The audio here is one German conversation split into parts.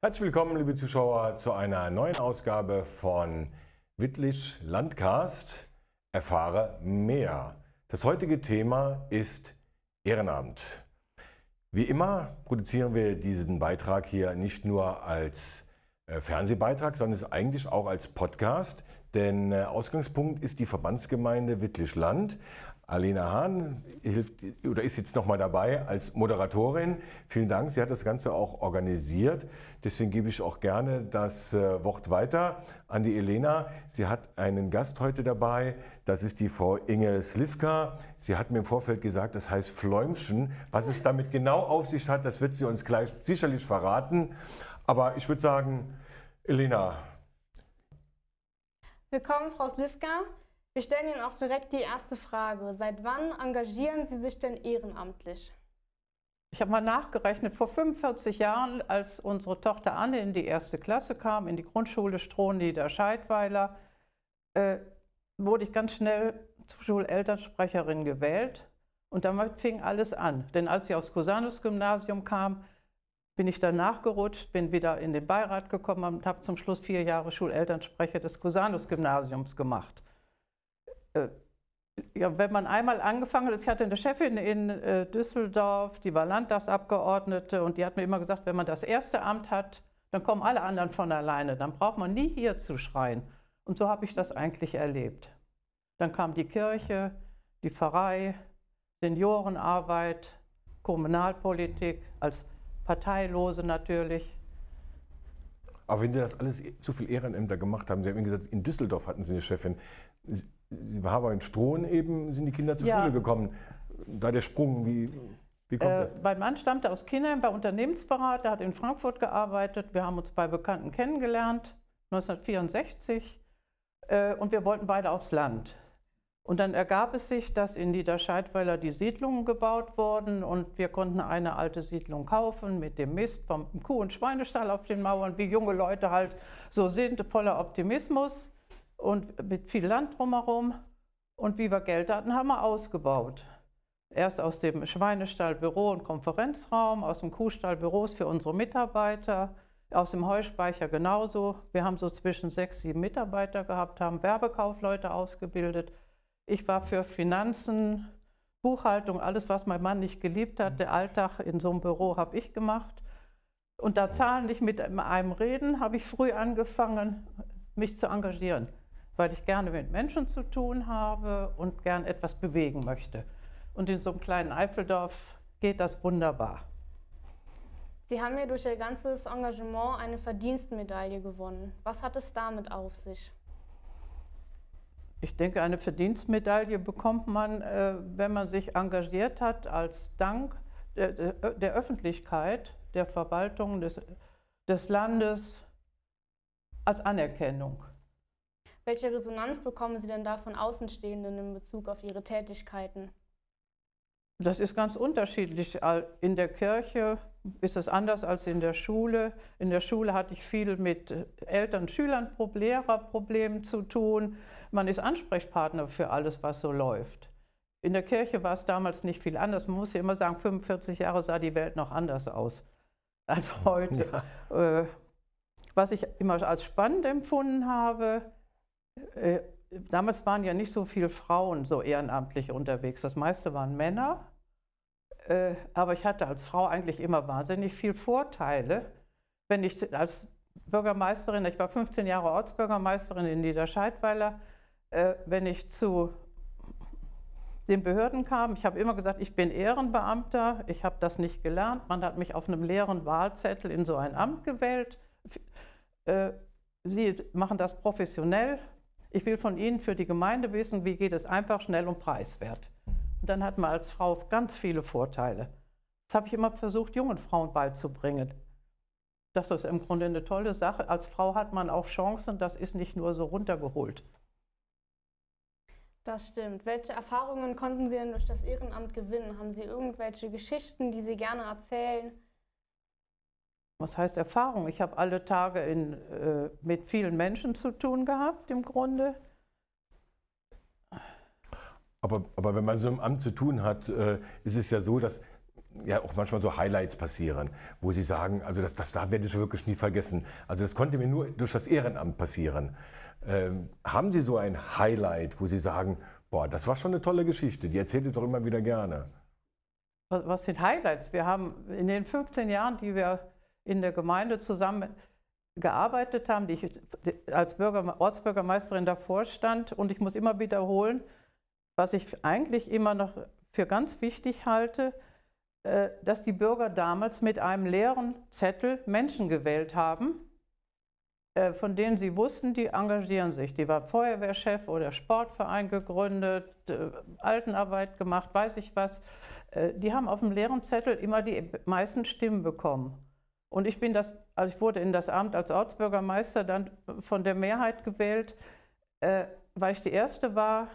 Herzlich willkommen, liebe Zuschauer, zu einer neuen Ausgabe von Wittlich Landcast. Erfahre mehr. Das heutige Thema ist Ehrenamt. Wie immer produzieren wir diesen Beitrag hier nicht nur als äh, Fernsehbeitrag, sondern es eigentlich auch als Podcast. Denn äh, Ausgangspunkt ist die Verbandsgemeinde Wittlich-Land. Alena Hahn hilft oder ist jetzt nochmal dabei als Moderatorin. Vielen Dank, sie hat das Ganze auch organisiert. Deswegen gebe ich auch gerne das äh, Wort weiter an die Elena. Sie hat einen Gast heute dabei, das ist die Frau Inge Slivka. Sie hat mir im Vorfeld gesagt, das heißt Fläumchen. Was es damit genau auf sich hat, das wird sie uns gleich sicherlich verraten. Aber ich würde sagen, Elena. Willkommen, Frau Slivka. Wir stellen Ihnen auch direkt die erste Frage. Seit wann engagieren Sie sich denn ehrenamtlich? Ich habe mal nachgerechnet, vor 45 Jahren, als unsere Tochter Anne in die erste Klasse kam, in die Grundschule Strohnieder-Scheidweiler, äh, wurde ich ganz schnell zur Schulelternsprecherin gewählt. Und damit fing alles an. Denn als ich aufs Cusanus-Gymnasium kam, bin ich dann nachgerutscht, bin wieder in den Beirat gekommen und habe zum Schluss vier Jahre Schulelternsprecher des Cusanus-Gymnasiums gemacht. Äh, ja, wenn man einmal angefangen hat, ich hatte eine Chefin in äh, Düsseldorf, die war Landtagsabgeordnete und die hat mir immer gesagt, wenn man das erste Amt hat, dann kommen alle anderen von alleine, dann braucht man nie hier zu schreien. Und so habe ich das eigentlich erlebt. Dann kam die Kirche, die Pfarrei, Seniorenarbeit, Kommunalpolitik, als Parteilose natürlich. Aber wenn Sie das alles zu viel Ehrenämter gemacht haben, Sie haben gesagt, in Düsseldorf hatten Sie eine Chefin. Sie war aber in Strohen eben, sind die Kinder zur ja. Schule gekommen. Da der Sprung, wie, wie kommt äh, das? Mein Mann stammte aus Kindern, war Unternehmensberater, hat in Frankfurt gearbeitet. Wir haben uns bei Bekannten kennengelernt, 1964. Äh, und wir wollten beide aufs Land. Und dann ergab es sich, dass in Niederscheidweiler die Siedlungen gebaut wurden und wir konnten eine alte Siedlung kaufen mit dem Mist vom Kuh- und Schweinestall auf den Mauern, wie junge Leute halt so sind, voller Optimismus und mit viel Land drumherum. Und wie wir Geld hatten, haben wir ausgebaut. Erst aus dem Schweinestall Büro und Konferenzraum, aus dem Kuhstall Büros für unsere Mitarbeiter, aus dem Heuspeicher genauso. Wir haben so zwischen sechs, sieben Mitarbeiter gehabt, haben Werbekaufleute ausgebildet ich war für Finanzen, Buchhaltung, alles, was mein Mann nicht geliebt hat, der Alltag in so einem Büro habe ich gemacht. Und da Zahlen nicht mit einem reden, habe ich früh angefangen, mich zu engagieren, weil ich gerne mit Menschen zu tun habe und gern etwas bewegen möchte. Und in so einem kleinen Eifeldorf geht das wunderbar. Sie haben ja durch Ihr ganzes Engagement eine Verdienstmedaille gewonnen. Was hat es damit auf sich? Ich denke, eine Verdienstmedaille bekommt man, äh, wenn man sich engagiert hat, als Dank der, Öffentlichkeit, der Verwaltung des, des Landes, als Anerkennung. Welche Resonanz bekommen Sie denn da von Außenstehenden in Bezug auf Ihre Tätigkeiten? Das ist ganz unterschiedlich. In der Kirche ist es anders als in der Schule. In der Schule hatte ich viel mit Eltern, Schülern, Lehrerproblemen zu tun. Man ist Ansprechpartner für alles, was so läuft. In der Kirche war es damals nicht viel anders. Man muss ja immer sagen, 45 Jahre sah die Welt noch anders aus als heute. Ja. Äh, was ich immer als spannend empfunden habe, äh, damals waren ja nicht so viele Frauen so ehrenamtlich unterwegs. Das meiste waren Männer. Äh, aber ich hatte als Frau eigentlich immer wahnsinnig viele Vorteile. Wenn ich als Bürgermeisterin, ich war 15 Jahre Ortsbürgermeisterin in Niederscheidweiler, äh, wenn ich zu den Behörden kam, ich habe immer gesagt, ich bin Ehrenbeamter, ich habe das nicht gelernt. Man hat mich auf einem leeren Wahlzettel in so ein Amt gewählt. Äh, Sie machen das professionell. Ich will von Ihnen für die Gemeinde wissen, wie geht es einfach, schnell und preiswert. Und dann hat man als Frau ganz viele Vorteile. Das habe ich immer versucht, jungen Frauen beizubringen. Das ist im Grunde eine tolle Sache. Als Frau hat man auch Chancen, das ist nicht nur so runtergeholt. Das stimmt. Welche Erfahrungen konnten Sie denn durch das Ehrenamt gewinnen? Haben Sie irgendwelche Geschichten, die Sie gerne erzählen? Was heißt Erfahrung? Ich habe alle Tage in, äh, mit vielen Menschen zu tun gehabt, im Grunde. Aber, aber wenn man so im Amt zu tun hat, äh, ist es ja so, dass ja auch manchmal so Highlights passieren, wo Sie sagen, also das, das da werde ich wirklich nie vergessen. Also das konnte mir nur durch das Ehrenamt passieren. Ähm, haben Sie so ein Highlight, wo Sie sagen, boah, das war schon eine tolle Geschichte, die erzählt ihr doch immer wieder gerne? Was sind Highlights? Wir haben in den 15 Jahren, die wir in der Gemeinde zusammen gearbeitet haben, die ich als Bürger, Ortsbürgermeisterin davor stand. Und ich muss immer wiederholen, was ich eigentlich immer noch für ganz wichtig halte, äh, dass die Bürger damals mit einem leeren Zettel Menschen gewählt haben, äh, von denen sie wussten, die engagieren sich. Die war Feuerwehrchef oder Sportverein gegründet, äh, Altenarbeit gemacht, weiß ich was. Die haben auf dem leeren Zettel immer die meisten Stimmen bekommen. Und ich bin das, also ich wurde in das Amt als Ortsbürgermeister dann von der Mehrheit gewählt, äh, weil ich die erste war,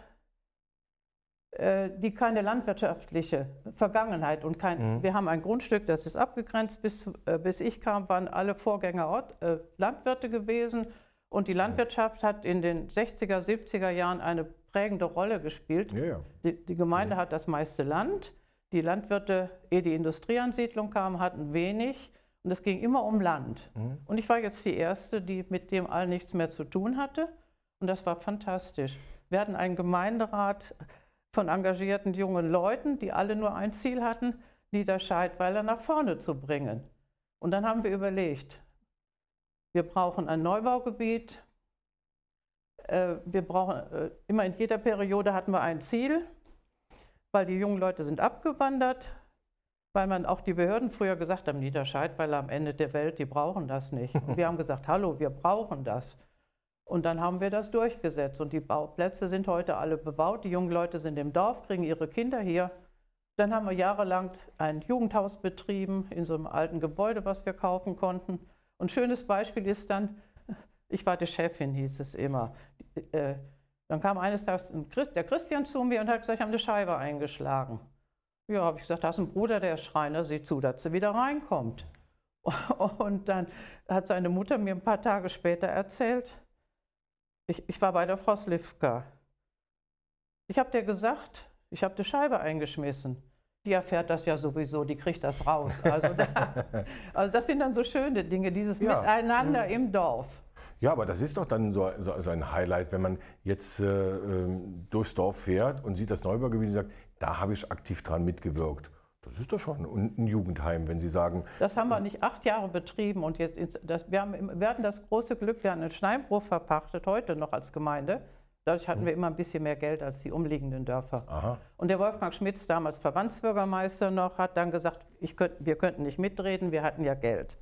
äh, die keine landwirtschaftliche Vergangenheit und kein, mhm. wir haben ein Grundstück, das ist abgegrenzt. Bis, äh, bis ich kam, waren alle Vorgänger Ort, äh, Landwirte gewesen. Und die Landwirtschaft hat in den 60er, 70er Jahren eine prägende Rolle gespielt. Ja, ja. Die, die, Gemeinde ja. hat das meiste Land. Die Landwirte, ehe die Industrieansiedlung kam, hatten wenig. Und es ging immer um Land. Mhm. Und ich war jetzt die Erste, die mit dem all nichts mehr zu tun hatte. Und das war fantastisch. Wir hatten einen Gemeinderat von engagierten jungen Leuten, die alle nur ein Ziel hatten, Niederscheidweiler nach vorne zu bringen. Und dann haben wir überlegt, wir brauchen ein Neubaugebiet. Äh, wir brauchen, äh, immer in jeder Periode hatten wir ein Ziel, weil die jungen Leute sind abgewandert weil man auch die Behörden früher gesagt haben, Niederscheidweiler am Ende der Welt, die brauchen das nicht. Und wir haben gesagt, hallo, wir brauchen das. Und dann haben wir das durchgesetzt und die Bauplätze sind heute alle bebaut. Die jungen Leute sind im Dorf, kriegen ihre Kinder hier. Dann haben wir jahrelang ein Jugendhaus betrieben in so einem alten Gebäude, was wir kaufen konnten. Und schönes Beispiel ist dann, ich war die Chefin, hieß es immer. Äh, dann kam eines Tages der Christian zu mir und hat gesagt, ich habe eine Scheibe eingeschlagen. Ja, habe ich gesagt, da ist ein Bruder, der ist Schreiner, sieh zu, dass sie wieder reinkommt. Und dann hat seine Mutter mir ein paar Tage später erzählt, ich, ich war bei der Frau Slivka. Ich habe dir gesagt, ich habe die Scheibe eingeschmissen. Die erfährt das ja sowieso, die kriegt das raus. Also, da, also das sind dann so schöne Dinge, dieses ja. Miteinander im Dorf. Ja, aber das ist doch dann so, so, so ein Highlight, wenn man jetzt äh, ähm, durchs Dorf fährt und sieht das Neubaugebiet und sagt, da habe ich aktiv dran mitgewirkt. Das ist doch schon ein Jugendheim, wenn Sie sagen. Das haben wir nicht acht Jahre betrieben und jetzt das, wir, haben, wir hatten das große Glück, wir haben einen Steinbruch verpachtet, heute noch als Gemeinde. Dadurch hatten hm. wir immer ein bisschen mehr Geld als die umliegenden Dörfer. Aha. Und der Wolfgang Schmitz, damals Verbandsbürgermeister noch, hat dann gesagt, könnt, wir könnten nicht mitreden, wir hatten ja Geld.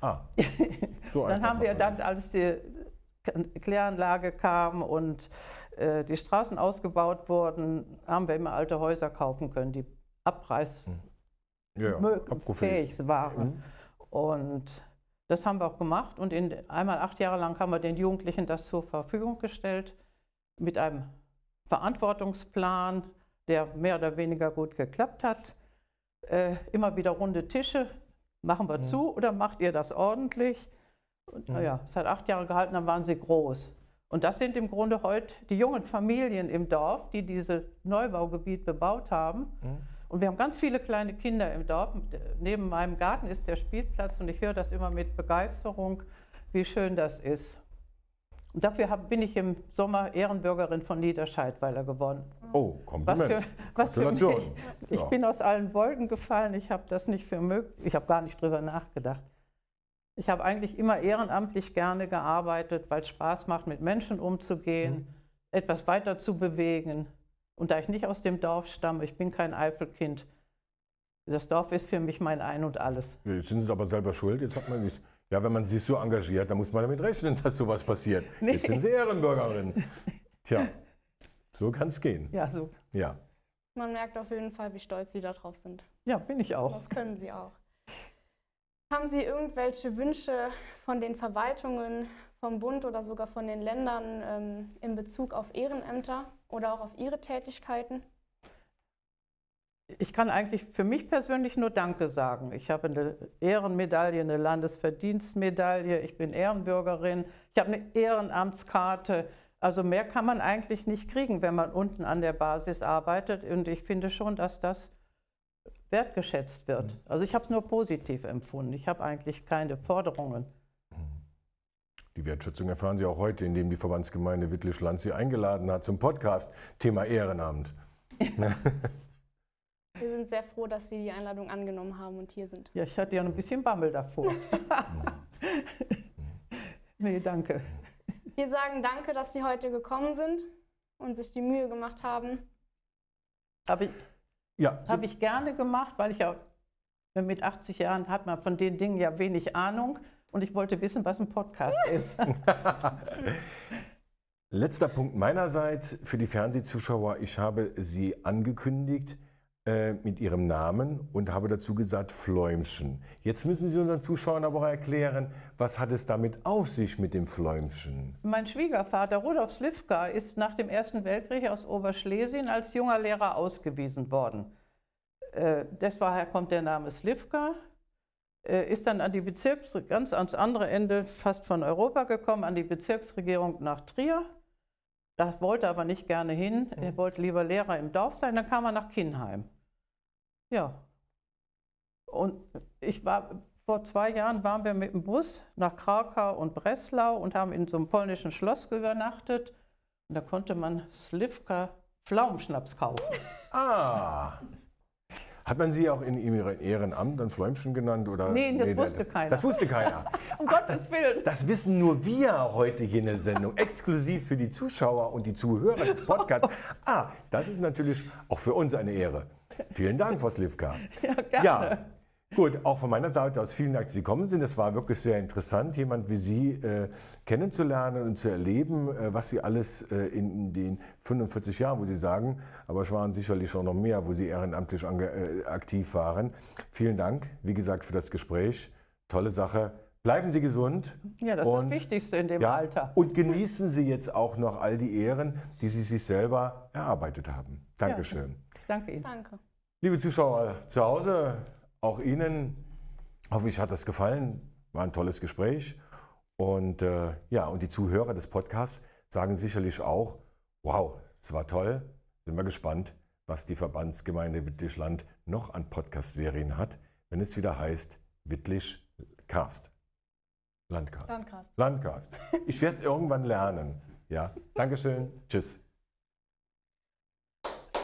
Ah, so Dann haben wir dann, als die Kläranlage kam und die Straßen ausgebaut wurden, haben wir immer alte Häuser kaufen können, die abreißfähig ja, waren. Mhm. Und das haben wir auch gemacht und in, einmal acht Jahre lang haben wir den Jugendlichen das zur Verfügung gestellt mit einem Verantwortungsplan, der mehr oder weniger gut geklappt hat. Äh, immer wieder runde Tische, machen wir mhm. zu oder macht ihr das ordentlich? Und, mhm. Naja, es hat acht Jahre gehalten, dann waren sie groß. Und das sind im Grunde heute die jungen Familien im Dorf, die dieses Neubaugebiet bebaut haben. Mhm. Und wir haben ganz viele kleine Kinder im Dorf. Neben meinem Garten ist der Spielplatz und ich höre das immer mit Begeisterung, wie schön das ist. Und dafür hab, bin ich im Sommer Ehrenbürgerin von Niederscheidweiler geworden. Oh, Kompliment. Was für, was Gratulation. Für mich, ich ja. bin aus allen Wolken gefallen. Ich habe das nicht für möglich, ich habe gar nicht drüber nachgedacht. Ich habe eigentlich immer ehrenamtlich gerne gearbeitet, weil es Spaß macht, mit Menschen umzugehen, mhm. etwas weiter zu bewegen. Und da ich nicht aus dem Dorf stamme, ich bin kein Eifelkind, das Dorf ist für mich mein Ein und Alles. Jetzt sind Sie aber selber schuld. Jetzt hat man nicht. Ja, wenn man sich so engagiert, dann muss man damit rechnen, dass sowas passiert. Nee. Jetzt sind Sie Ehrenbürgerin. Tja, so kann es gehen. Ja, so. Ja. Man merkt auf jeden Fall, wie stolz Sie darauf sind. Ja, bin ich auch. Das können Sie auch. Haben Sie irgendwelche Wünsche von den Verwaltungen, vom Bund oder sogar von den Ländern ähm, in Bezug auf Ehrenämter oder auch auf Ihre Tätigkeiten? Ich kann eigentlich für mich persönlich nur Danke sagen. Ich habe eine Ehrenmedaille, eine Landesverdienstmedaille, ich bin Ehrenbürgerin, ich habe eine Ehrenamtskarte. Also mehr kann man eigentlich nicht kriegen, wenn man unten an der Basis arbeitet. Und ich finde schon, dass das wertgeschätzt wird. Mhm. Also ich habe es nur positiv empfunden. Ich habe eigentlich keine Forderungen. Die Wertschätzung erfahren Sie auch heute, indem die Verbandsgemeinde Wittlisch-Land Sie eingeladen hat zum Podcast Thema Ehrenamt. Wir sind sehr froh, dass Sie die Einladung angenommen haben und hier sind. Ja, ich hatte ja ein bisschen Bammel davor. nee, danke. Wir sagen danke, dass Sie heute gekommen sind und sich die Mühe gemacht haben. Habe ich, Ja, so- hab ich gerne gemacht, weil ich ja mit 80 Jahren hat man von den Dingen ja wenig Ahnung und ich wollte wissen, was ein Podcast ist. Letzter Punkt meinerseits für die Fernsehzuschauer. Ich habe Sie angekündigt äh, mit Ihrem Namen und habe dazu gesagt Fläumchen. Jetzt müssen Sie unseren Zuschauern aber auch erklären, was hat es damit auf sich mit dem Fläumchen? Mein Schwiegervater Rudolf Slivka ist nach dem Ersten Weltkrieg aus Oberschlesien als junger Lehrer ausgewiesen worden. Äh, Daher kommt der Name Slivka. Äh, Ist dann an die Bezirks ganz ans andere Ende fast von Europa gekommen, an die Bezirksregierung nach Trier. Da wollte er aber nicht gerne hin. Er wollte lieber Lehrer im Dorf sein. Dann kam er nach Kinheim. Ja. Und ich war vor zwei Jahren waren wir mit dem Bus nach Krakau und Breslau und haben in so einem polnischen Schloss übernachtet. Und da konnte man Slivka Pflaumenschnaps kaufen. Ah! Hat man Sie auch in Ihrem Ehrenamt dann Fläumchen genannt? Oder? Nee, das wusste das, keiner. Das wusste keiner. Um Gottes Willen. Das wissen nur wir heute hier in der Sendung, exklusiv für die Zuschauer und die Zuhörer des Podcasts. Ah, das ist natürlich auch für uns eine Ehre. Vielen Dank, Frau Slivka. Ja, gerne. Ja, gut, auch von meiner Seite aus vielen Dank, dass Sie gekommen sind. Es war wirklich sehr interessant, jemand wie Sie äh, kennenzulernen und zu erleben, äh, was Sie alles äh, in den 45 Jahren, wo Sie sagen, aber es waren sicherlich auch noch mehr, wo Sie ehrenamtlich äh, aktiv waren. Vielen Dank, wie gesagt, für das Gespräch. Tolle Sache. Bleiben Sie gesund. Ja, das Und- ist das Wichtigste in dem Ja, Alter. Und genießen Sie jetzt auch noch all die Ehren, die Sie sich selber erarbeitet haben. Dankeschön. Ich danke Ihnen. Danke. Liebe Zuschauer zu Hause, auch Ihnen hoffe ich, hat das gefallen. War ein tolles Gespräch. Und äh, ja, und die Zuhörer des Podcasts sagen sicherlich auch, wow, es war toll. Sind wir gespannt, was die Verbandsgemeinde Wittlischland noch an Podcast-Serien hat, wenn es wieder heißt Wittlich Cast. Landcast. Landcast. Landcast. Ich werde es irgendwann lernen. Ja, Dankeschön. Tschüss.